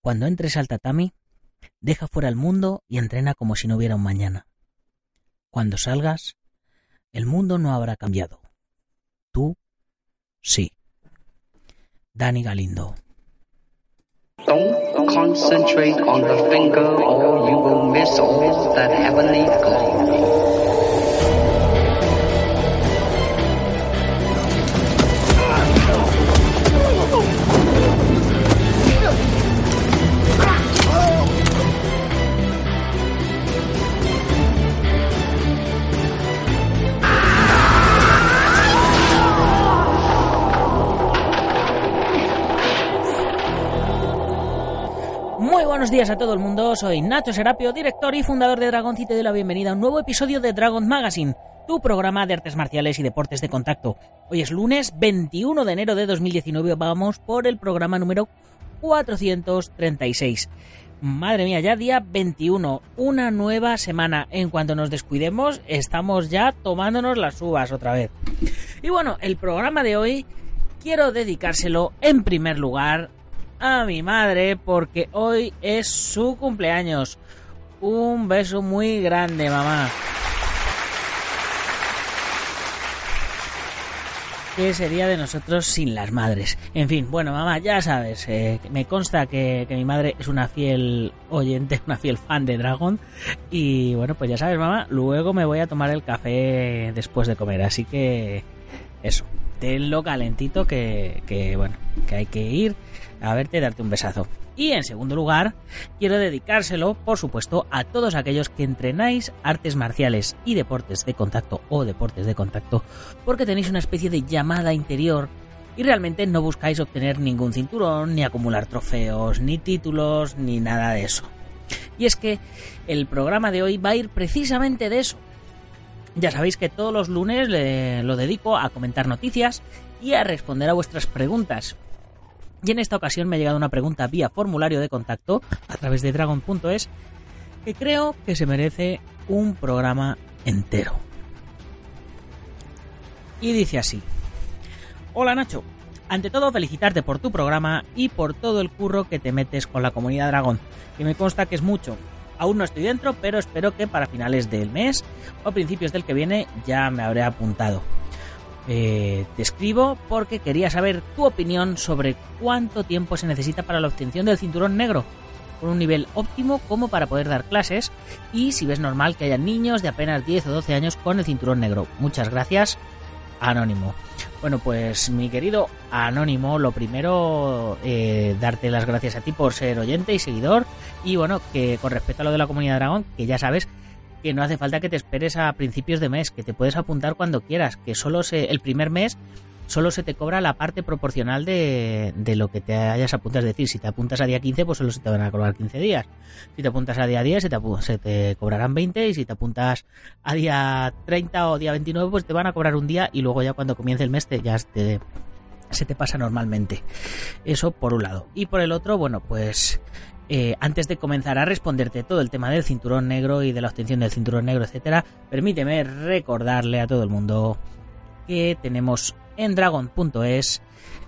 Cuando entres al tatami, deja fuera el mundo y entrena como si no hubiera un mañana. Cuando salgas, el mundo no habrá cambiado. Tú, sí. Dani Galindo. Don't concentrate on the finger or you will miss all that heavenly glory. Días a todo el mundo, soy Nacho Serapio, director y fundador de Dragon y doy la bienvenida a un nuevo episodio de Dragon Magazine, tu programa de artes marciales y deportes de contacto. Hoy es lunes 21 de enero de 2019, vamos por el programa número 436. Madre mía, ya día 21, una nueva semana. En cuanto nos descuidemos, estamos ya tomándonos las uvas otra vez. Y bueno, el programa de hoy quiero dedicárselo en primer lugar a mi madre porque hoy es su cumpleaños. Un beso muy grande, mamá. ¿Qué sería de nosotros sin las madres? En fin, bueno, mamá, ya sabes, eh, me consta que, que mi madre es una fiel oyente, una fiel fan de Dragon. Y bueno, pues ya sabes, mamá, luego me voy a tomar el café después de comer. Así que eso, tenlo calentito que, que bueno, que hay que ir a verte y darte un besazo. Y en segundo lugar, quiero dedicárselo, por supuesto, a todos aquellos que entrenáis artes marciales y deportes de contacto o deportes de contacto, porque tenéis una especie de llamada interior y realmente no buscáis obtener ningún cinturón, ni acumular trofeos, ni títulos, ni nada de eso. Y es que el programa de hoy va a ir precisamente de eso. Ya sabéis que todos los lunes le- lo dedico a comentar noticias y a responder a vuestras preguntas. Y en esta ocasión me ha llegado una pregunta vía formulario de contacto a través de dragon.es que creo que se merece un programa entero. Y dice así. Hola Nacho, ante todo felicitarte por tu programa y por todo el curro que te metes con la comunidad dragón, que me consta que es mucho. Aún no estoy dentro, pero espero que para finales del mes o principios del que viene ya me habré apuntado. Eh, te escribo porque quería saber tu opinión sobre cuánto tiempo se necesita para la obtención del cinturón negro, con un nivel óptimo como para poder dar clases, y si ves normal que haya niños de apenas 10 o 12 años con el cinturón negro. Muchas gracias, Anónimo. Bueno, pues mi querido Anónimo, lo primero, eh, darte las gracias a ti por ser oyente y seguidor, y bueno, que con respecto a lo de la comunidad dragón, que ya sabes que no hace falta que te esperes a principios de mes, que te puedes apuntar cuando quieras, que solo se, el primer mes solo se te cobra la parte proporcional de, de lo que te hayas apuntado. Es decir, si te apuntas a día 15, pues solo se te van a cobrar 15 días. Si te apuntas a día 10, se te, se te cobrarán 20. Y si te apuntas a día 30 o día 29, pues te van a cobrar un día. Y luego ya cuando comience el mes te, ya se te pasa normalmente. Eso por un lado. Y por el otro, bueno, pues eh, antes de comenzar a responderte todo el tema del cinturón negro y de la obtención del cinturón negro, etcétera, permíteme recordarle a todo el mundo que tenemos en dragon.es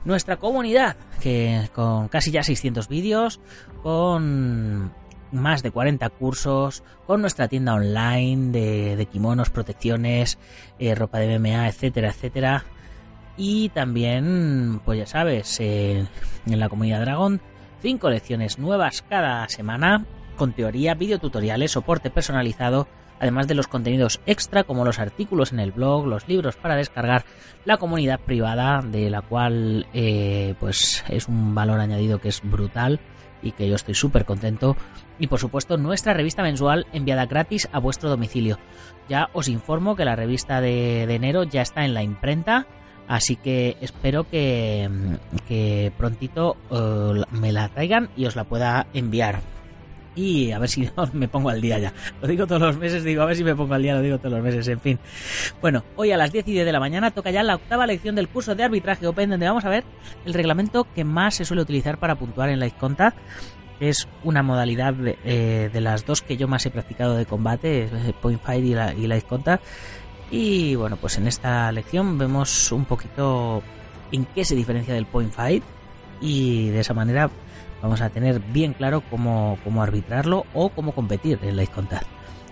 nuestra comunidad, que con casi ya 600 vídeos, con más de 40 cursos, con nuestra tienda online de, kimonos, protecciones, eh, ropa de MMA, etcétera, etcétera. Y también, pues ya sabes, en la comunidad Dragon, cinco lecciones nuevas cada semana, con teoría, videotutoriales, soporte personalizado, además de los contenidos extra como los artículos en el blog, los libros para descargar, la comunidad privada, de la cual eh, pues es un valor añadido que es brutal y que yo estoy súper contento. Y por supuesto nuestra revista mensual enviada gratis a vuestro domicilio. Ya os informo que la revista de, enero ya está en la imprenta Así que espero que, que prontito eh, me la traigan y os la pueda enviar. Y a ver si me pongo al día ya. Lo digo todos los meses, digo a ver si me pongo al día, lo digo todos los meses, en fin. Bueno, hoy a las 10 y 10 de la mañana toca ya la octava lección del curso de arbitraje Open, donde vamos a ver el reglamento que más se suele utilizar para puntuar en la Contact. Es una modalidad de, eh, de, las dos que yo más he practicado de combate, Point Fight y la, y la Contact. Y bueno, pues en esta lección vemos un poquito en qué se diferencia del Point Fight y de esa manera vamos a tener bien claro cómo, cómo arbitrarlo o cómo competir en la Contact.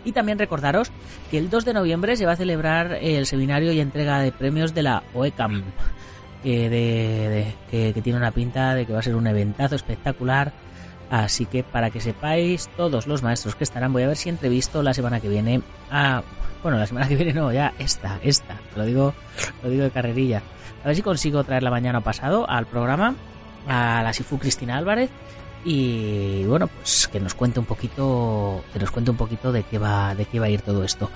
Y también recordaros que el 2 de noviembre se va a celebrar el seminario y entrega de premios de la OECAM, que, que, tiene una pinta de que va a ser un eventazo espectacular. Así que para que sepáis, todos los maestros que estarán, voy a ver si entrevisto la semana que viene a. Bueno, la semana que viene no, ya esta, esta. Lo digo, lo digo de carrerilla. A ver si consigo traerla mañana pasado al programa a la Sifu Cristina Álvarez y bueno pues que nos cuente un poquito que nos cuente un poquito de qué va de qué va a ir todo esto.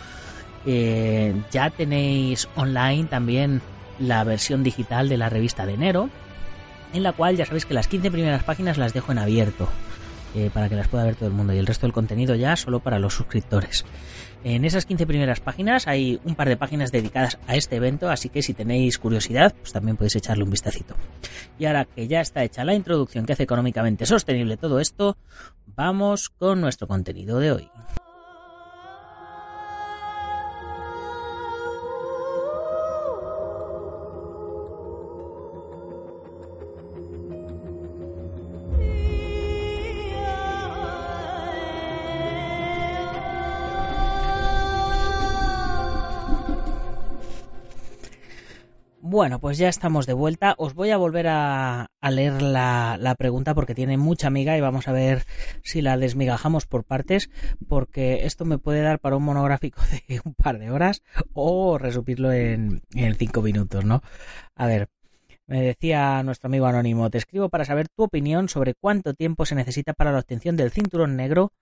Eh, ya tenéis online también la versión digital de la revista de enero en la cual ya sabéis que las 15 primeras páginas las dejo en abierto eh, para que las pueda ver todo el mundo. Y el resto del contenido ya solo para los suscriptores en esas 15 primeras páginas hay un par de páginas dedicadas a este evento, así que si tenéis curiosidad, pues también podéis echarle un vistacito. Y ahora que ya está hecha la introducción que hace económicamente sostenible todo esto, vamos con nuestro contenido de hoy. Bueno, pues ya estamos de vuelta. Os voy a volver a, a leer la, pregunta porque tiene mucha amiga y vamos a ver si la desmigajamos por partes porque esto me puede dar para un monográfico de un par de horas o resumirlo en, en cinco minutos, ¿no? A ver, me decía nuestro amigo anónimo, te escribo para saber tu opinión sobre cuánto tiempo se necesita para la obtención del cinturón negro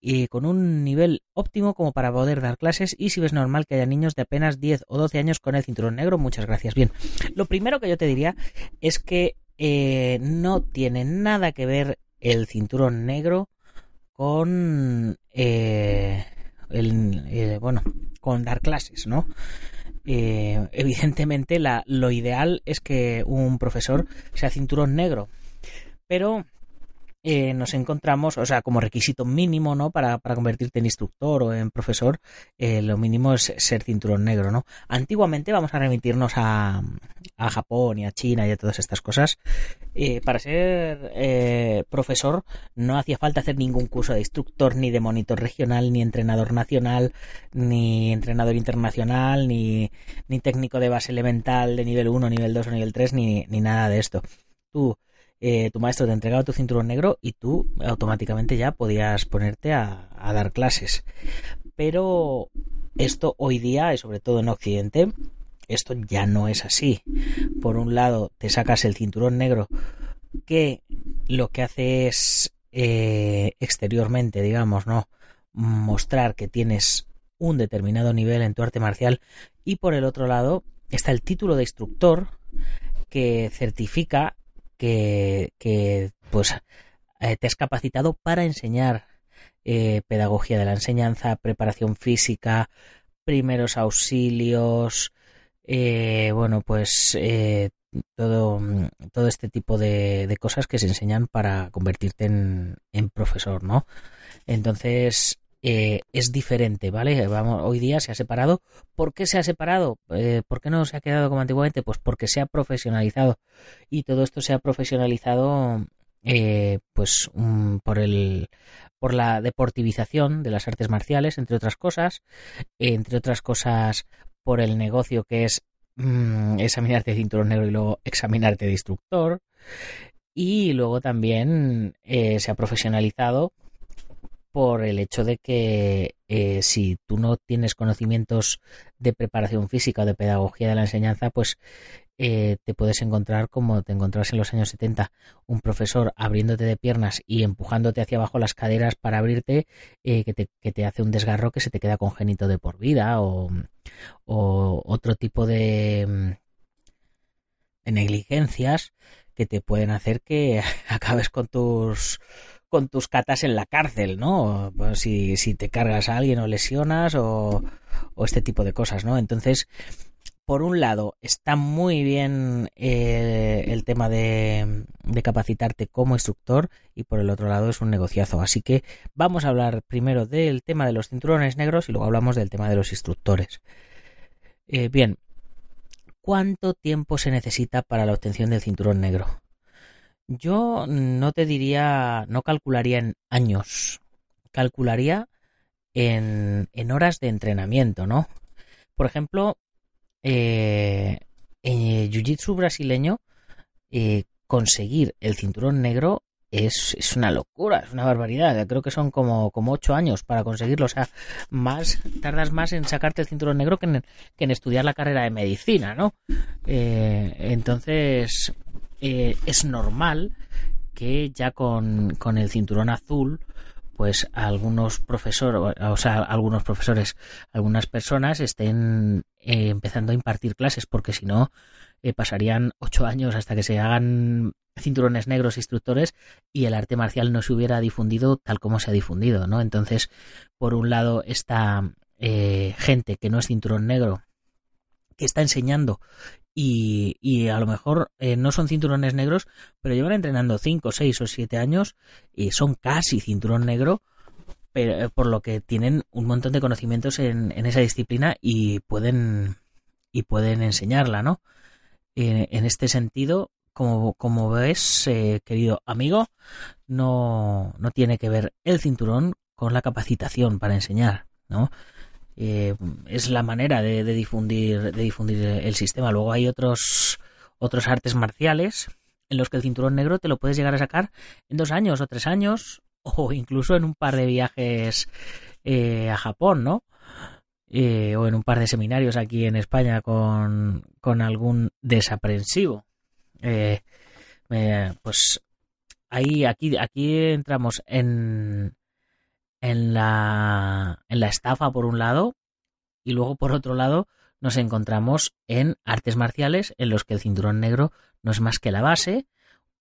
y con un nivel óptimo como para poder dar clases y si ves normal que haya niños de apenas 10 o 12 años con el cinturón negro, muchas gracias. Bien, lo primero que yo te diría es que eh, no tiene nada que ver el cinturón negro con eh, el, eh, bueno con dar clases, ¿no? Eh, evidentemente la, lo ideal es que un profesor sea cinturón negro, pero eh, nos encontramos, o sea, como requisito mínimo, ¿no? Para, para convertirte en instructor o en profesor, eh, lo mínimo es ser cinturón negro, ¿no? Antiguamente vamos a remitirnos a, a Japón y a China y a todas estas cosas. Eh, para ser eh, profesor no hacía falta hacer ningún curso de instructor, ni de monitor regional, ni entrenador nacional, ni entrenador internacional, ni, ni técnico de base elemental de nivel 1, nivel 2 o nivel 3, ni, ni nada de esto. Tú eh, tu maestro te entregaba tu cinturón negro y tú automáticamente ya podías ponerte a, dar clases. Pero esto hoy día, y sobre todo en Occidente, esto ya no es así. Por un lado, te sacas el cinturón negro que lo que hace es eh, exteriormente, digamos, ¿no? Mostrar que tienes un determinado nivel en tu arte marcial y por el otro lado está el título de instructor que certifica que, que pues eh, te has capacitado para enseñar eh, pedagogía de la enseñanza, preparación física, primeros auxilios, eh, bueno, pues eh, todo, todo este tipo de, de, cosas que se enseñan para convertirte en, en profesor, ¿no? Entonces, eh, es diferente, ¿vale? Vamos, hoy día se ha separado. ¿Por qué se ha separado? Eh, ¿Por qué no se ha quedado como antiguamente? Pues porque se ha profesionalizado. Y todo esto se ha profesionalizado eh, pues um, por el por la deportivización de las artes marciales, entre otras cosas, entre otras cosas por el negocio que es mmm, examinarte de cinturón negro y luego examinarte de instructor. Y luego también eh, se ha profesionalizado por el hecho de que eh, si tú no tienes conocimientos de preparación física o de pedagogía de la enseñanza, pues eh, te puedes encontrar como te encontrabas en los años 70, un profesor abriéndote de piernas y empujándote hacia abajo las caderas para abrirte, eh, que, te, que, te, hace un desgarro que se te queda congénito de por vida o, o otro tipo de negligencias que te pueden hacer que acabes con tus con tus catas en la cárcel, ¿no? Pues si, te cargas a alguien o lesionas o, este tipo de cosas, ¿no? Entonces, por un lado, está muy bien eh, el tema de, de, capacitarte como instructor y por el otro lado es un negociazo. Así que vamos a hablar primero del tema de los cinturones negros y luego hablamos del tema de los instructores. Eh, bien, ¿cuánto tiempo se necesita para la obtención del cinturón negro? Yo no te diría, no calcularía en años, calcularía en, en horas de entrenamiento, ¿no? Por ejemplo, eh, en Jiu-Jitsu brasileño, eh, conseguir el cinturón negro es, es, una locura, es una barbaridad. Creo que son como, como ocho años para conseguirlo. O sea, más, tardas más en sacarte el cinturón negro que en, que en estudiar la carrera de medicina, ¿no? Eh, entonces, eh, es normal que ya con, con, el cinturón azul, pues algunos profesores, o sea, algunos profesores, algunas personas estén eh, empezando a impartir clases, porque si no, eh, pasarían ocho años hasta que se hagan cinturones negros instructores y el arte marcial no se hubiera difundido tal como se ha difundido, ¿no? Entonces, por un lado, esta eh, gente que no es cinturón negro, que está enseñando y, y a lo mejor eh, no son cinturones negros, pero llevan entrenando cinco, seis o siete años y son casi cinturón negro, pero, eh, por lo que tienen un montón de conocimientos en, en esa disciplina y pueden y pueden enseñarla, ¿no? En, en este sentido, como, como ves, eh, querido amigo, no, no tiene que ver el cinturón con la capacitación para enseñar, ¿no? Eh, es la manera de, difundir de difundir el sistema. Luego hay otros otros artes marciales en los que el cinturón negro te lo puedes llegar a sacar en dos años o tres años o incluso en un par de viajes eh, a Japón, ¿no? Eh, o en un par de seminarios aquí en España con, con algún desaprensivo. Eh, pues ahí aquí aquí entramos en en la en la estafa por un lado y luego por otro lado nos encontramos en artes marciales en los que el cinturón negro no es más que la base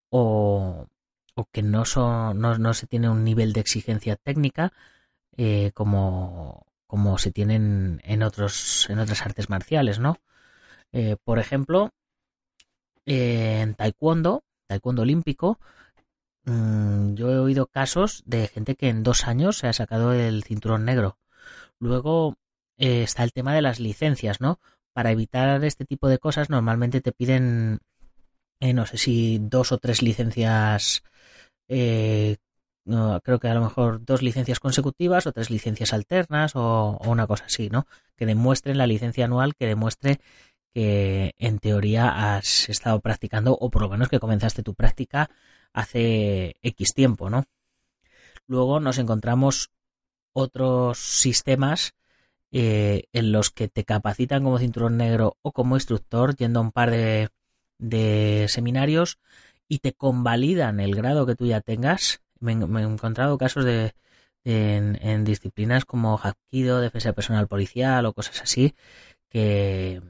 o, o que no, son, no, no, se tiene un nivel de exigencia técnica eh, como, como se tienen en otros en otras artes marciales no eh, por ejemplo en taekwondo, taekwondo olímpico, mmm, yo he oído casos de gente que en dos años se ha sacado el cinturón negro. Luego eh, está el tema de las licencias, ¿no? Para evitar este tipo de cosas normalmente te piden, eh, no sé si dos o tres licencias, eh, no, creo que a lo mejor dos licencias consecutivas o tres licencias alternas o, o una cosa así, ¿no? Que demuestren la licencia anual, que demuestre que en teoría has estado practicando o por lo menos que comenzaste tu práctica hace X tiempo, ¿no? Luego nos encontramos otros sistemas eh, en los que te capacitan como cinturón negro o como instructor yendo a un par de, de seminarios y te convalidan el grado que tú ya tengas. Me, he encontrado casos de, de en, en, disciplinas como Hapkido, defensa personal policial o cosas así que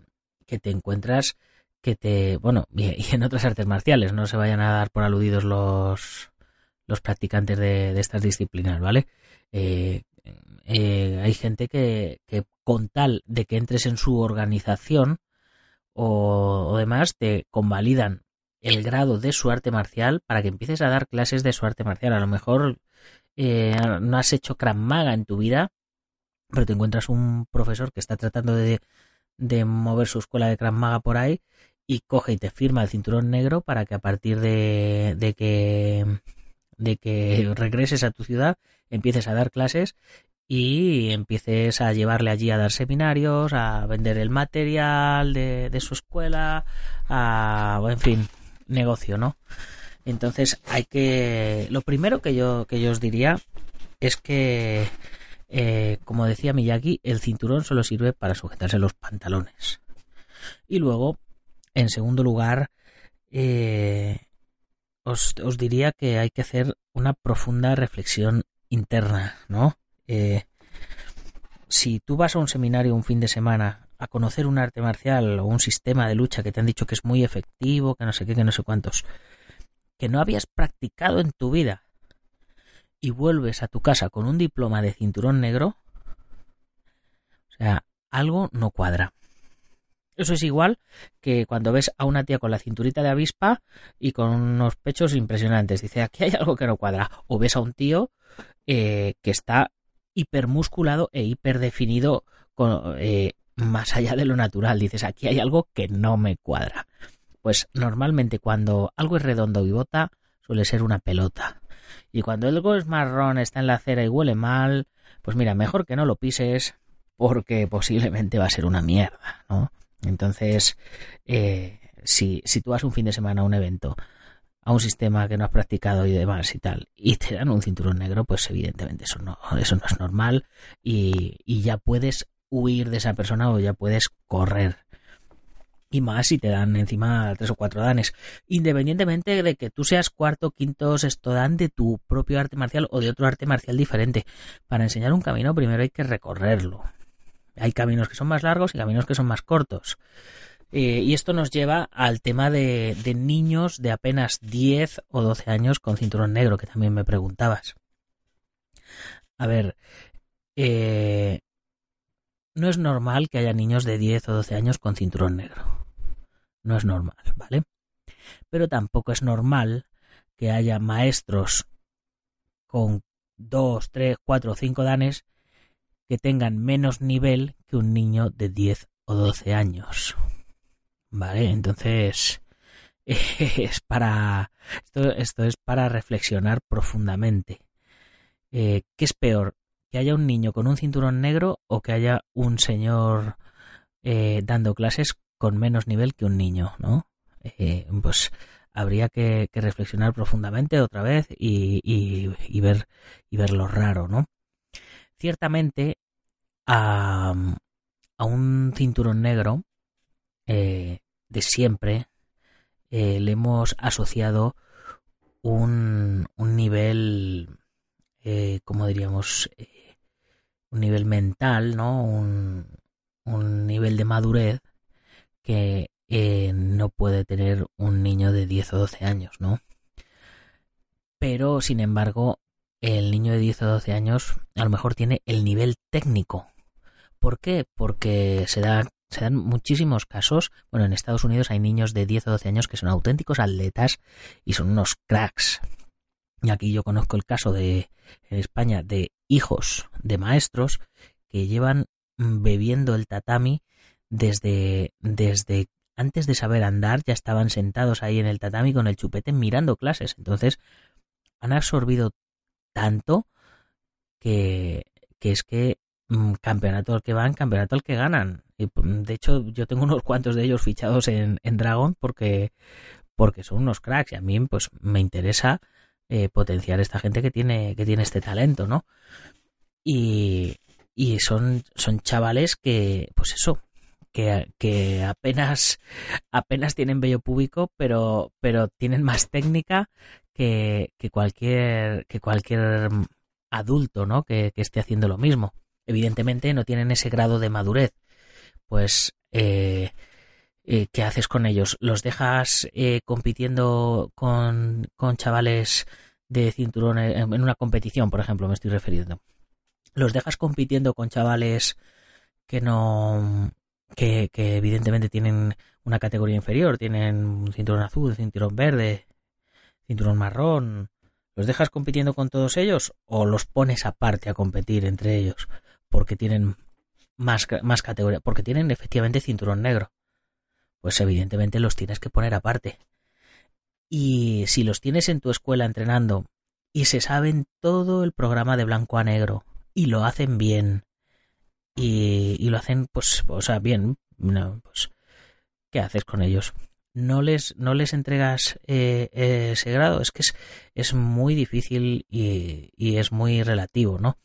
que te encuentras que te bueno y en otras artes marciales no se vayan a dar por aludidos los los practicantes de, de estas disciplinas vale eh, eh, hay gente que, que, con tal de que entres en su organización o, o demás te convalidan el grado de su arte marcial para que empieces a dar clases de su arte marcial. A lo mejor eh, no has hecho Krav Maga en tu vida pero te encuentras un profesor que está tratando de de mover su escuela de Krav Maga por ahí y coge y te firma el cinturón negro para que a partir de, de que de que regreses a tu ciudad empieces a dar clases y empieces a llevarle allí a dar seminarios, a vender el material de, de su escuela, a, en fin, negocio, ¿no? Entonces hay que, lo primero que yo, que yo os diría es que eh, como decía Miyagi, el cinturón solo sirve para sujetarse los pantalones. Y luego, en segundo lugar, eh, os, os, diría que hay que hacer una profunda reflexión interna, ¿no? Eh, si tú vas a un seminario un fin de semana a conocer un arte marcial o un sistema de lucha que te han dicho que es muy efectivo, que no sé qué, que no sé cuántos, que no habías practicado en tu vida y vuelves a tu casa con un diploma de cinturón negro, o sea, algo no cuadra. Eso es igual que cuando ves a una tía con la cinturita de avispa y con unos pechos impresionantes. Dice, aquí hay algo que no cuadra. O ves a un tío eh, que está hipermusculado e hiperdefinido con, eh, más allá de lo natural. Dices, aquí hay algo que no me cuadra. Pues normalmente cuando algo es redondo y bota, suele ser una pelota. Y cuando algo es marrón, está en la acera y huele mal, pues mira, mejor que no lo pises porque posiblemente va a ser una mierda, ¿no? Entonces, eh, si, si tú vas un fin de semana a un evento, a un sistema que no has practicado y demás y tal, y te dan un cinturón negro, pues evidentemente eso no, eso no es normal y, y ya puedes huir de esa persona o ya puedes correr. Y más si te dan encima tres o cuatro danes. Independientemente de que tú seas cuarto, quinto, sexto dan de tu propio arte marcial o de otro arte marcial diferente. Para enseñar un camino primero hay que recorrerlo. Hay caminos que son más largos y caminos que son más cortos. Eh, y esto nos lleva al tema de, niños de apenas 10 o 12 años con cinturón negro, que también me preguntabas. A ver, eh, no es normal que haya niños de 10 o 12 años con cinturón negro. No es normal, ¿vale? Pero tampoco es normal que haya maestros con 2, 3, 4 o 5 danes que tengan menos nivel que un niño de 10 o 12 años. ¿Vale? Entonces, es para. Esto, esto es para reflexionar profundamente. Eh, ¿Qué es peor? que haya un niño con un cinturón negro o que haya un señor eh, dando clases con menos nivel que un niño, ¿no? Eh, pues habría que, reflexionar profundamente otra vez y, y, y, ver y ver lo raro, ¿no? Ciertamente a, a un cinturón negro eh, de siempre eh, le hemos asociado un, un nivel, eh, como diríamos, un nivel mental, ¿no? Un, un nivel de madurez que eh, no puede tener un niño de 10 o 12 años, ¿no? Pero, sin embargo, el niño de 10 o 12 años a lo mejor tiene el nivel técnico. ¿Por qué? Porque se, da, se dan muchísimos casos. Bueno, en Estados Unidos hay niños de 10 o 12 años que son auténticos atletas y son unos cracks. Y aquí yo conozco el caso de en España de hijos de maestros que llevan bebiendo el tatami desde, desde antes de saber andar, ya estaban sentados ahí en el tatami con el chupete mirando clases. Entonces, han absorbido tanto que, que es que campeonato al que van, campeonato al que ganan. Y, de hecho, yo tengo unos cuantos de ellos fichados en, en Dragon porque, porque son unos cracks y a mí pues me interesa eh, potenciar esta gente que tiene, que tiene este talento, ¿no? Y, y son, son chavales que, pues eso, que, que, apenas, apenas tienen vello público, pero, pero tienen más técnica que, que, cualquier, que cualquier adulto, ¿no? Que, que, esté haciendo lo mismo. Evidentemente no tienen ese grado de madurez. Pues, eh, eh, ¿qué haces con ellos? ¿Los dejas eh, compitiendo con, con chavales de cinturón en una competición, por ejemplo, me estoy refiriendo? ¿Los dejas compitiendo con chavales que no... que, evidentemente tienen una categoría inferior, tienen un cinturón azul, cinturón verde, cinturón marrón? ¿Los dejas compitiendo con todos ellos o los pones aparte a competir entre ellos porque tienen más, más categoría? Porque tienen efectivamente cinturón negro pues evidentemente los tienes que poner aparte. Y si los tienes en tu escuela entrenando y se saben todo el programa de blanco a negro y lo hacen bien y, y lo hacen pues o sea bien no, pues qué haces con ellos no les no les entregas eh, ese grado es que es, es muy difícil y, y es muy relativo no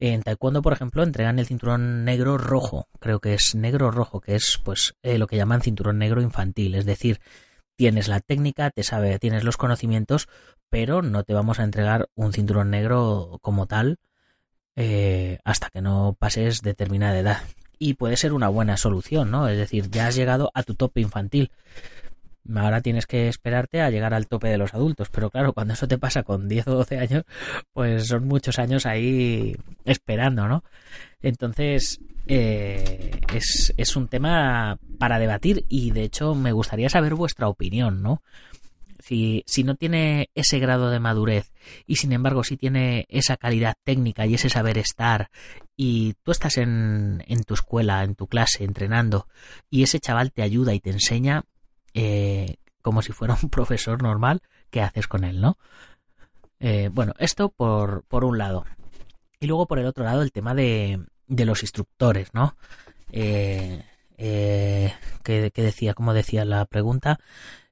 en taekwondo, por ejemplo, entregan el cinturón negro rojo, creo que es negro rojo, que es pues eh, lo que llaman cinturón negro infantil, es decir, tienes la técnica, te sabe, tienes los conocimientos, pero no te vamos a entregar un cinturón negro como tal eh, hasta que no pases determinada edad. y puede ser una buena solución, ¿no? Es decir, ya has llegado a tu tope infantil. Ahora tienes que esperarte a llegar al tope de los adultos, pero claro, cuando eso te pasa con 10 o 12 años, pues son muchos años ahí esperando, ¿no? Entonces, eh, es, es un tema para debatir y de hecho me gustaría saber vuestra opinión, ¿no? Si, si, no tiene ese grado de madurez y sin embargo si tiene esa calidad técnica y ese saber estar y tú estás en, en tu escuela, en tu clase, entrenando y ese chaval te ayuda y te enseña, eh, como si fuera un profesor normal, ¿qué haces con él, no? Eh, bueno, esto por, por un lado. Y luego por el otro lado el tema de, de los instructores, ¿no? Eh, eh, que, que, decía, como decía la pregunta,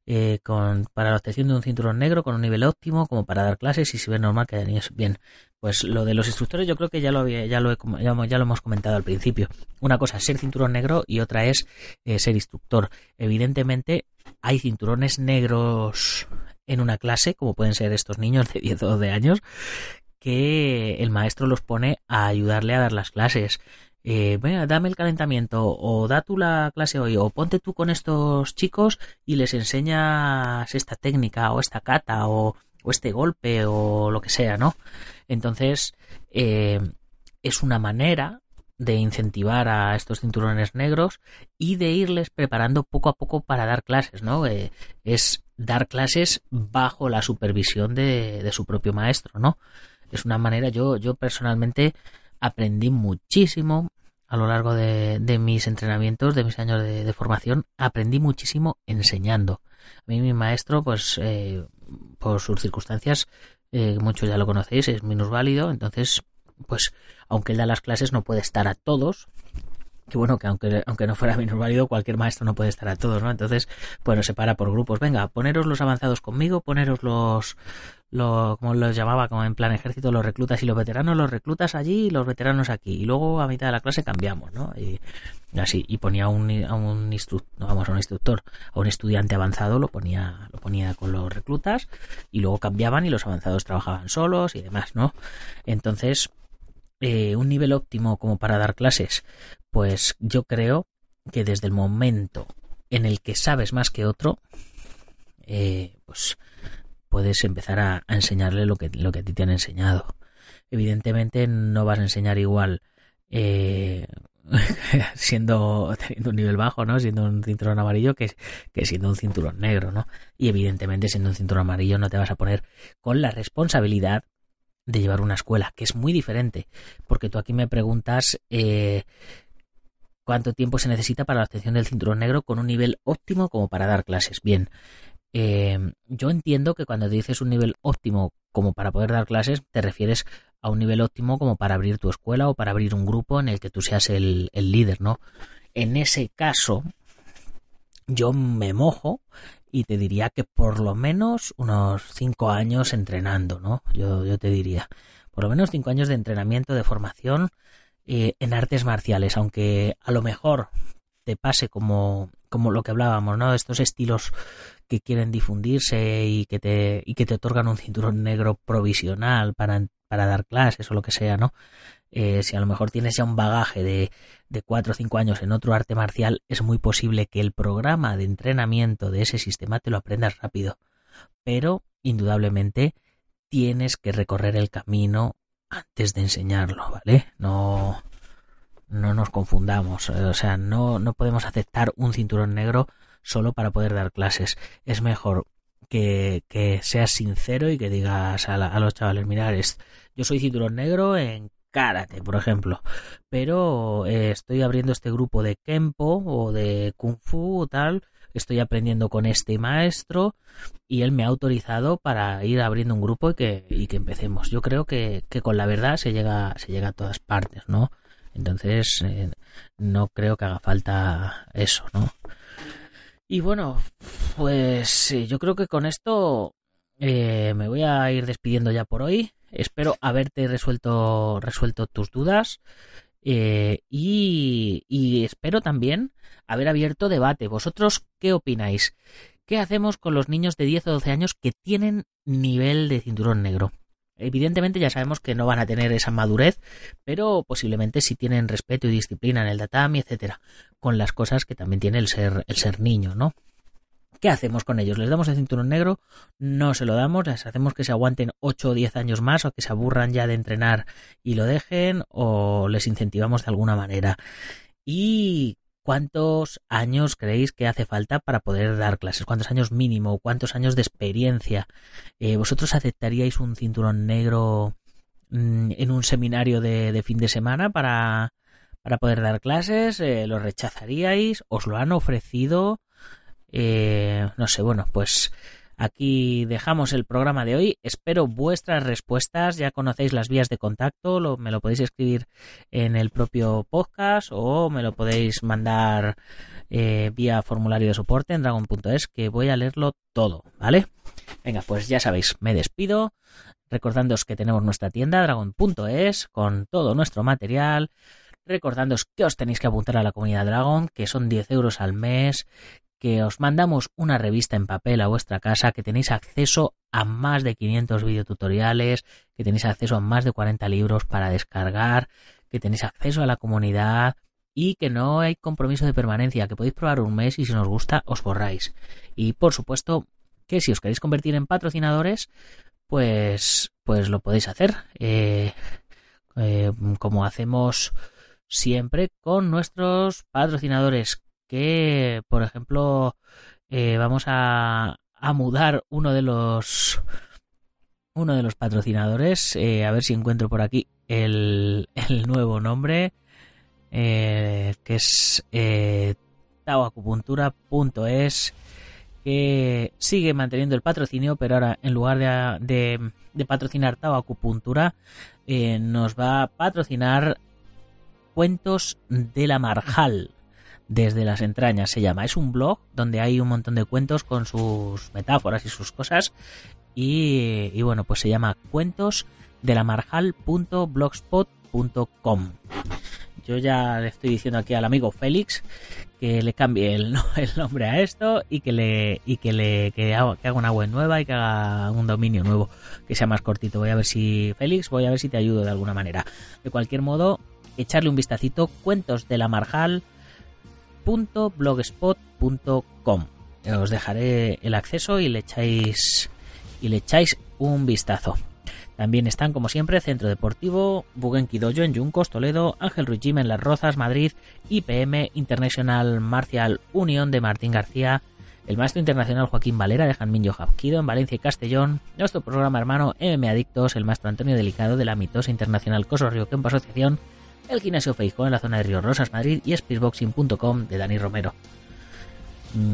eh, con, para la obtención de un cinturón negro con un nivel óptimo, como para dar clases y si ve normal que bien. Pues lo de los instructores yo creo que ya lo había, ya lo, he, ya, lo hemos comentado al principio. Una cosa es ser cinturón negro y otra es eh, ser instructor. Evidentemente hay cinturones negros en una clase, como pueden ser estos niños de 10 o 12 años, que el maestro los pone a ayudarle a dar las clases. Eh, venga, dame el calentamiento, o da tú la clase hoy, o ponte tú con estos chicos y les enseñas esta técnica, o esta cata, o, este golpe, o lo que sea, ¿no? Entonces, eh, es una manera de incentivar a estos cinturones negros y de irles preparando poco a poco para dar clases, ¿no? Eh, es dar clases bajo la supervisión de, de su propio maestro, ¿no? es una manera, yo, yo personalmente aprendí muchísimo a lo largo de, mis entrenamientos, de mis años de, de, formación, aprendí muchísimo enseñando. A mí mi maestro, pues eh, por sus circunstancias, eh, muchos ya lo conocéis, es minusválido, entonces, pues aunque él da las clases no puede estar a todos, que bueno, que aunque, aunque no fuera minusválido, cualquier maestro no puede estar a todos, ¿no? Entonces, bueno, se para por grupos. Venga, poneros los avanzados conmigo, poneros los, lo, como los llamaba, como en plan ejército, los reclutas y los veteranos, los reclutas allí y los veteranos aquí. Y luego a mitad de la clase cambiamos, ¿no? Y así, y ponía un, a un instructor, vamos, a un instructor, a un estudiante avanzado lo ponía, lo ponía con los reclutas y luego cambiaban y los avanzados trabajaban solos y demás, ¿no? Entonces, eh, un nivel óptimo como para dar clases, pues yo creo que desde el momento en el que sabes más que otro, eh, pues puedes empezar a, enseñarle lo que, lo que a ti te han enseñado. Evidentemente no vas a enseñar igual eh, siendo teniendo un nivel bajo, ¿no? Siendo un cinturón amarillo que, que siendo un cinturón negro, ¿no? Y evidentemente siendo un cinturón amarillo no te vas a poner con la responsabilidad de llevar una escuela, que es muy diferente, porque tú aquí me preguntas eh, cuánto tiempo se necesita para la obtención del cinturón negro con un nivel óptimo como para dar clases. Bien, eh, yo entiendo que cuando dices un nivel óptimo como para poder dar clases, te refieres a un nivel óptimo como para abrir tu escuela o para abrir un grupo en el que tú seas el, líder, ¿no? En ese caso, yo me mojo y te diría que por lo menos unos cinco años entrenando, ¿no? Yo, yo te diría, por lo menos cinco años de entrenamiento, de formación eh, en artes marciales, aunque a lo mejor te pase como, como lo que hablábamos, ¿no? Estos estilos que quieren difundirse y que te, y que te otorgan un cinturón negro provisional para, para dar clases o lo que sea, ¿no? Eh, si a lo mejor tienes ya un bagaje de, de cuatro o cinco años en otro arte marcial, es muy posible que el programa de entrenamiento de ese sistema te lo aprendas rápido. Pero, indudablemente, tienes que recorrer el camino antes de enseñarlo, ¿vale? No, no nos confundamos. O sea, no, no podemos aceptar un cinturón negro solo para poder dar clases. Es mejor que, que seas sincero y que digas a, la, a los chavales, mirar, yo soy cinturón negro en karate, por ejemplo, pero eh, estoy abriendo este grupo de Kempo o de Kung Fu o tal, estoy aprendiendo con este maestro y él me ha autorizado para ir abriendo un grupo y que, y que empecemos. Yo creo que, que, con la verdad se llega, se llega a todas partes, ¿no? Entonces, eh, no creo que haga falta eso, ¿no? Y bueno, pues yo creo que con esto eh, me voy a ir despidiendo ya por hoy. Espero haberte resuelto, resuelto tus dudas. Eh, y, espero también haber abierto debate. ¿Vosotros qué opináis? ¿Qué hacemos con los niños de 10 o 12 años que tienen nivel de cinturón negro? Evidentemente ya sabemos que no van a tener esa madurez, pero posiblemente sí tienen respeto y disciplina en el datami, etcétera, con las cosas que también tiene el ser, el ser niño, ¿no? ¿Qué hacemos con ellos? ¿Les damos el cinturón negro? No se lo damos, les hacemos que se aguanten 8 o 10 años más o que se aburran ya de entrenar y lo dejen o les incentivamos de alguna manera. ¿Y cuántos años creéis que hace falta para poder dar clases? ¿Cuántos años mínimo? ¿Cuántos años de experiencia? Eh, ¿Vosotros aceptaríais un cinturón negro mm, en un seminario de, fin de semana para, para poder dar clases? Eh, ¿Lo rechazaríais? ¿Os lo han ofrecido? Eh, no sé, bueno, pues aquí dejamos el programa de hoy. Espero vuestras respuestas. Ya conocéis las vías de contacto. Lo, me lo podéis escribir en el propio podcast o me lo podéis mandar eh, vía formulario de soporte en dragon.es que voy a leerlo todo, ¿vale? Venga, pues ya sabéis, me despido. Recordándoos que tenemos nuestra tienda dragon.es con todo nuestro material recordándoos que os tenéis que apuntar a la comunidad Dragon, que son 10 euros al mes, que os mandamos una revista en papel a vuestra casa, que tenéis acceso a más de 500 videotutoriales, que tenéis acceso a más de 40 libros para descargar, que tenéis acceso a la comunidad y que no hay compromiso de permanencia, que podéis probar un mes y si nos gusta os borráis. Y por supuesto que si os queréis convertir en patrocinadores, pues, pues lo podéis hacer. Eh, eh, como hacemos siempre con nuestros patrocinadores que, por ejemplo, eh, vamos a, a, mudar uno de los uno de los patrocinadores, eh, a ver si encuentro por aquí el, el nuevo nombre, eh, que es eh, que sigue manteniendo el patrocinio, pero ahora en lugar de, de, de patrocinar Tau Acupuntura, nos va a patrocinar Cuentos de la Marjal desde las entrañas se llama. Es un blog donde hay un montón de cuentos con sus metáforas y sus cosas. Y, bueno, pues se llama cuentos de la marjal.blogspot.com. Yo ya le estoy diciendo aquí al amigo Félix que le cambie el, nombre a esto y que le y que le que haga, que haga, una web nueva y que haga un dominio nuevo que sea más cortito. Voy a ver si Félix, voy a ver si te ayudo de alguna manera. De cualquier modo, echarle un vistacito cuentos de la marjal blogspot.com Os dejaré el acceso y le echáis y le echáis un vistazo. También están, como siempre, Centro Deportivo, Bugenquidoyo en Yuncos, Toledo, Ángel Ruiz en Las Rozas, Madrid, IPM, International Marcial Unión de Martín García, el maestro internacional Joaquín Valera de Janmin Hapkido en Valencia y Castellón, nuestro programa hermano MM Adictos, el maestro Antonio Delicado de la mitosa internacional Coso Río Kempo Asociación, el Gimnasio Feijó en la zona de Río Rosas, Madrid y speedboxing.com de Dani Romero.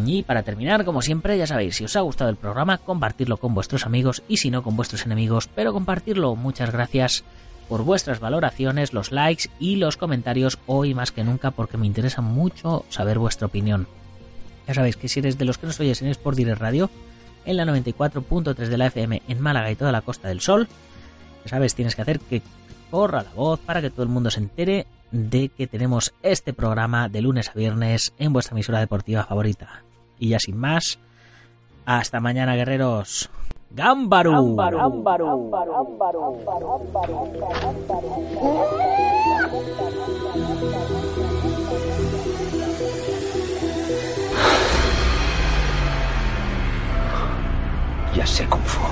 Y para terminar, como siempre, ya sabéis, si os ha gustado el programa, compartirlo con vuestros amigos y si no con vuestros enemigos, pero compartirlo. Muchas gracias por vuestras valoraciones, los likes y los comentarios hoy más que nunca porque me interesa mucho saber vuestra opinión. Ya sabéis que si eres de los que nos oyes en Sport Direct Radio, en la 94.3 de la FM en Málaga y toda la Costa del Sol, ya sabes, tienes que hacer que corra la voz para que todo el mundo se entere de que tenemos este programa de lunes a viernes en vuestra emisora deportiva favorita. Y ya sin más, hasta mañana guerreros. ¡Gámbaru! Ya sé Kung Fu.